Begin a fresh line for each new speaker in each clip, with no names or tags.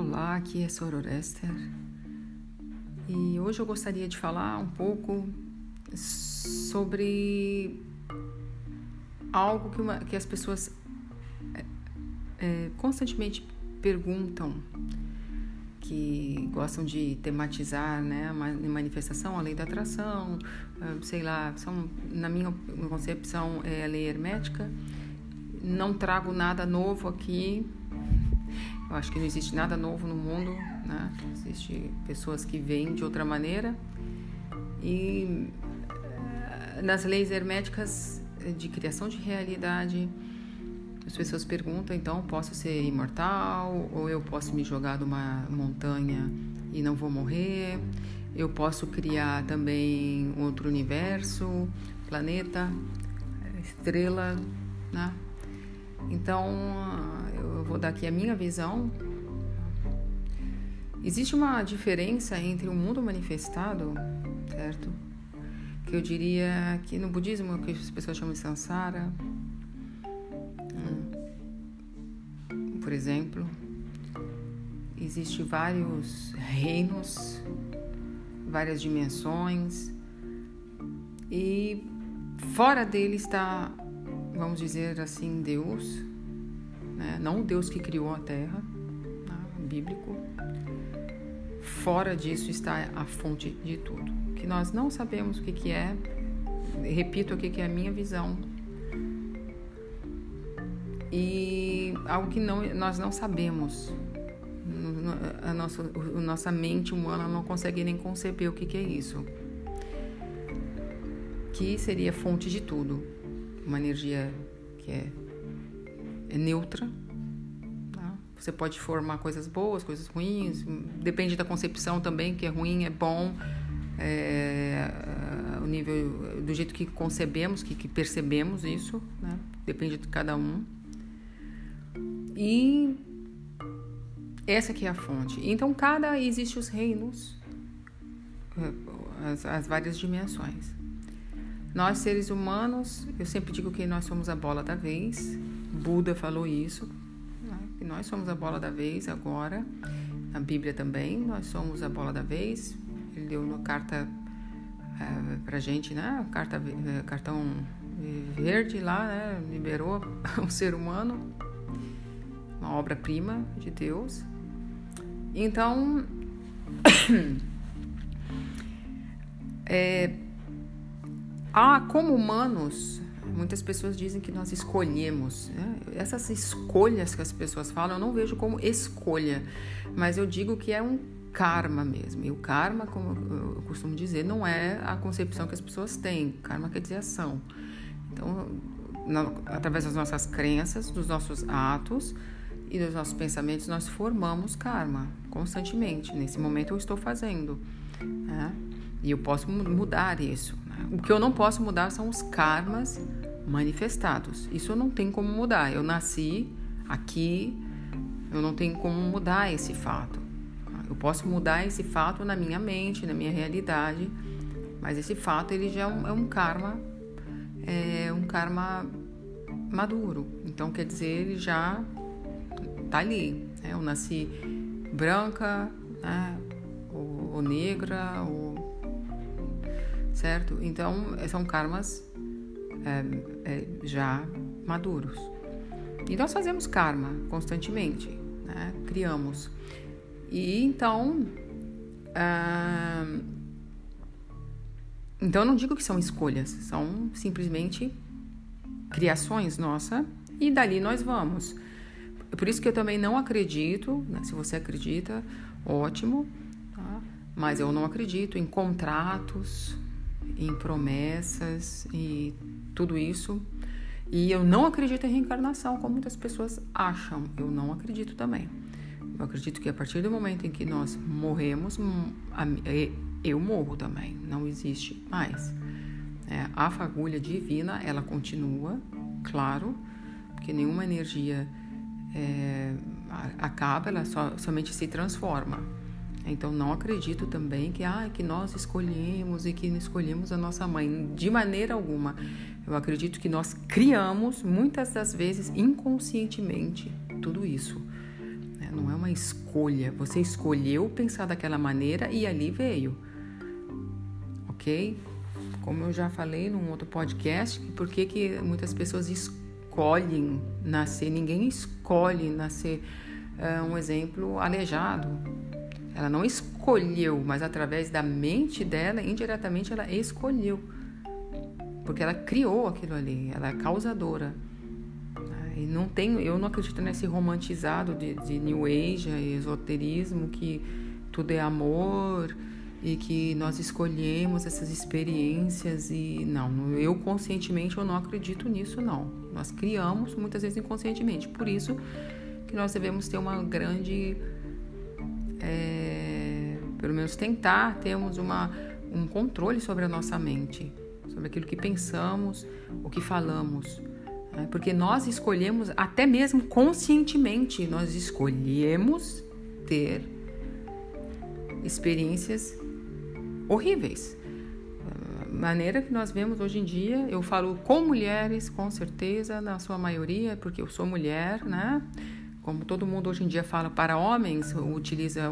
Olá, aqui é Sororester e hoje eu gostaria de falar um pouco sobre algo que, uma, que as pessoas é, é, constantemente perguntam, que gostam de tematizar, né, manifestação, a lei da atração, ah, sei lá, são, na minha concepção é a lei hermética. Não trago nada novo aqui, eu acho que não existe nada novo no mundo, né? Existem pessoas que veem de outra maneira. E eh, nas leis herméticas de criação de realidade, as pessoas perguntam, então, posso ser imortal? Ou eu posso me jogar de uma montanha e não vou morrer? Eu posso criar também outro universo, planeta, estrela, né? Então, vou dar aqui a minha visão. Existe uma diferença entre o mundo manifestado, certo? Que eu diria que no budismo, que as pessoas chamam de samsara, hum, por exemplo, existe vários reinos, várias dimensões e fora dele está vamos dizer assim, Deus, né? não o Deus que criou a terra, né? bíblico. Fora disso está a fonte de tudo, que nós não sabemos o que, que é. Repito aqui que é a minha visão. E algo que não, nós não sabemos. A nossa, a nossa mente humana não consegue nem conceber o que, que é isso. Que seria fonte de tudo uma energia que é, é neutra. Tá? Você pode formar coisas boas, coisas ruins, depende da concepção também, que é ruim, é bom, é, o nível, do jeito que concebemos, que, que percebemos isso, né? depende de cada um. E essa que é a fonte. Então, cada existe os reinos, as, as várias dimensões. Nós, seres humanos, eu sempre digo que nós somos a bola da vez. Buda falou isso, né? nós somos a bola da vez agora. A Bíblia também, nós somos a bola da vez. Ele deu uma carta é, pra gente, né? Carta, é, cartão verde lá, né? Liberou o ser humano, uma obra-prima de Deus. Então, é, ah, como humanos, muitas pessoas dizem que nós escolhemos. Né? Essas escolhas que as pessoas falam, eu não vejo como escolha, mas eu digo que é um karma mesmo. E o karma, como eu costumo dizer, não é a concepção que as pessoas têm. Karma quer dizer ação. Então, na, através das nossas crenças, dos nossos atos e dos nossos pensamentos, nós formamos karma constantemente. Nesse momento eu estou fazendo. Né? E eu posso mudar isso. O que eu não posso mudar são os karmas manifestados. Isso não tenho como mudar. Eu nasci aqui, eu não tenho como mudar esse fato. Eu posso mudar esse fato na minha mente, na minha realidade, mas esse fato ele já é um, é um karma, é um karma maduro. Então quer dizer ele já tá ali. Né? Eu nasci branca, né? ou, ou negra, ou certo? Então, são karmas é, é, já maduros. E nós fazemos karma constantemente, né? criamos. E então, ah, então eu não digo que são escolhas, são simplesmente criações nossa e dali nós vamos. Por isso que eu também não acredito, né? se você acredita, ótimo, tá? mas eu não acredito em contratos, em promessas e tudo isso. E eu não acredito em reencarnação, como muitas pessoas acham. Eu não acredito também. Eu acredito que a partir do momento em que nós morremos, eu morro também. Não existe mais. É, a fagulha divina, ela continua, claro, porque nenhuma energia é, acaba, ela só, somente se transforma. Então não acredito também que ah, que nós escolhemos e que escolhemos a nossa mãe de maneira alguma. Eu acredito que nós criamos muitas das vezes inconscientemente tudo isso. Né? Não é uma escolha. Você escolheu pensar daquela maneira e ali veio. Ok? Como eu já falei num outro podcast, por que, que muitas pessoas escolhem nascer? Ninguém escolhe nascer, uh, um exemplo, aleijado. Ela não escolheu, mas através da mente dela, indiretamente ela escolheu. Porque ela criou aquilo ali, ela é causadora. E não tem, eu não acredito nesse romantizado de, de New Age esoterismo que tudo é amor e que nós escolhemos essas experiências e não, eu conscientemente eu não acredito nisso não. Nós criamos muitas vezes inconscientemente, por isso que nós devemos ter uma grande, é, pelo menos tentar termos uma, um controle sobre a nossa mente, sobre aquilo que pensamos, o que falamos. Né? Porque nós escolhemos, até mesmo conscientemente, nós escolhemos ter experiências horríveis. Maneira que nós vemos hoje em dia, eu falo com mulheres, com certeza, na sua maioria, porque eu sou mulher, né? Como todo mundo hoje em dia fala para homens, utiliza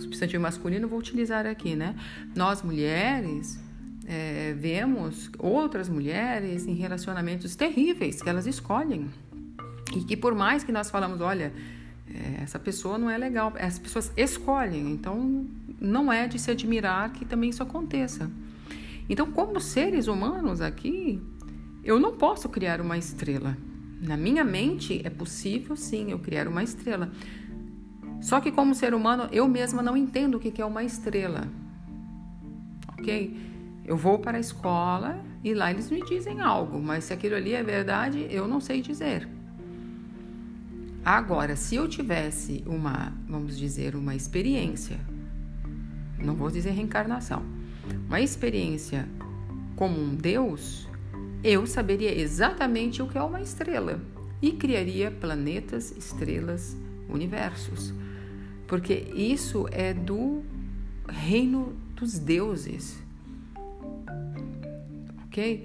substantivo masculino, vou utilizar aqui, né? Nós mulheres é, vemos outras mulheres em relacionamentos terríveis que elas escolhem. E que por mais que nós falamos, olha, é, essa pessoa não é legal, as pessoas escolhem. Então não é de se admirar que também isso aconteça. Então, como seres humanos aqui, eu não posso criar uma estrela. Na minha mente é possível sim eu criar uma estrela. Só que como ser humano, eu mesma não entendo o que é uma estrela. Ok? Eu vou para a escola e lá eles me dizem algo, mas se aquilo ali é verdade, eu não sei dizer. Agora, se eu tivesse uma, vamos dizer, uma experiência, não vou dizer reencarnação, uma experiência como um Deus, eu saberia exatamente o que é uma estrela e criaria planetas, estrelas, universos. Porque isso é do reino dos deuses ok?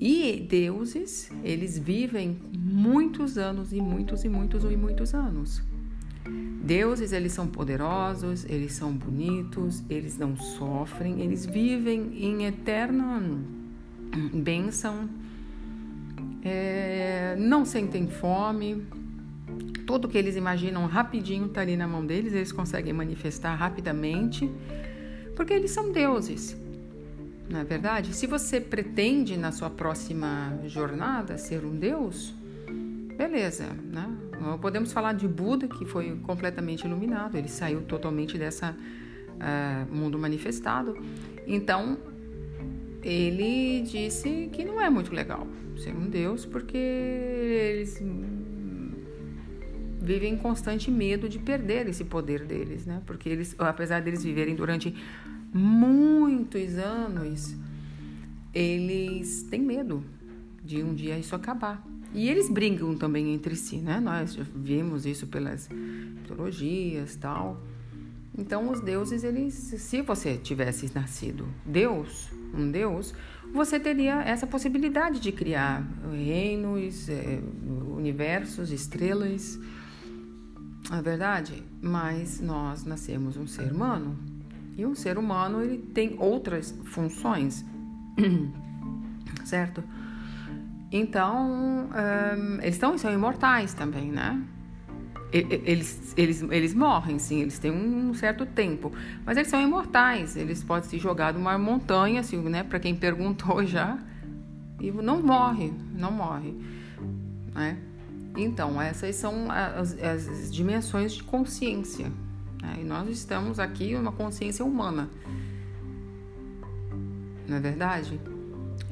E deuses, eles vivem muitos anos e muitos e muitos e muitos anos. Deuses, eles são poderosos, eles são bonitos, eles não sofrem, eles vivem em eterna bênção, é, não sentem fome, tudo que eles imaginam rapidinho está ali na mão deles, eles conseguem manifestar rapidamente, porque eles são deuses. Não é verdade? Se você pretende na sua próxima jornada ser um Deus, beleza, né? Podemos falar de Buda, que foi completamente iluminado, ele saiu totalmente dessa uh, mundo manifestado. Então, ele disse que não é muito legal ser um Deus, porque eles vivem em constante medo de perder esse poder deles, né? Porque eles, apesar deles viverem durante muitos anos, eles têm medo de um dia isso acabar. E eles brigam também entre si, né? Nós vimos isso pelas mitologias tal. Então, os deuses, eles, se você tivesse nascido Deus, um Deus, você teria essa possibilidade de criar reinos, é, universos, estrelas, é verdade? Mas nós nascemos um ser humano e um ser humano ele tem outras funções, certo? Então, um, eles estão, são imortais também, né? Eles, eles, eles morrem, sim, eles têm um certo tempo, mas eles são imortais. Eles podem se jogar numa montanha, assim, né? Para quem perguntou já, e não morre, não morre, né? Então, essas são as, as dimensões de consciência, né? E nós estamos aqui uma consciência humana. Não é verdade?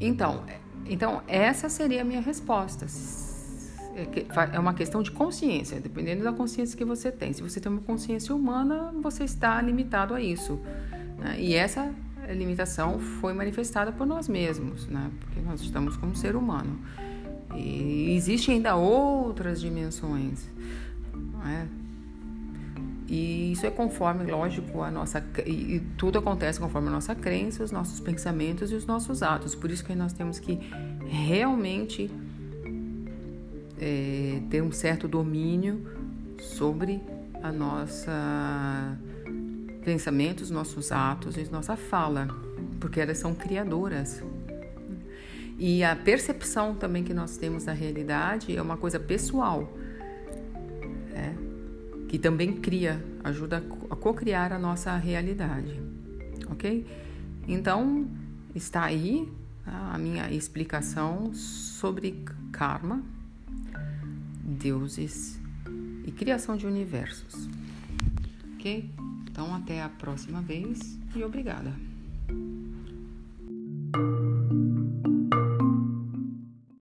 Então, então essa seria a minha resposta. É, é uma questão de consciência, dependendo da consciência que você tem. Se você tem uma consciência humana, você está limitado a isso. Né? E essa limitação foi manifestada por nós mesmos, né? porque nós estamos como ser humano. E existem ainda outras dimensões. É? E isso é conforme, lógico, a nossa e tudo acontece conforme a nossa crença, os nossos pensamentos e os nossos atos. Por isso que nós temos que realmente é, ter um certo domínio sobre a nossa pensamentos, nossos atos e nossa fala, porque elas são criadoras. E a percepção também que nós temos da realidade é uma coisa pessoal, é, que também cria, ajuda a co-criar a nossa realidade, ok? Então, está aí a minha explicação sobre karma, deuses e criação de universos. Ok? Então, até a próxima vez e obrigada.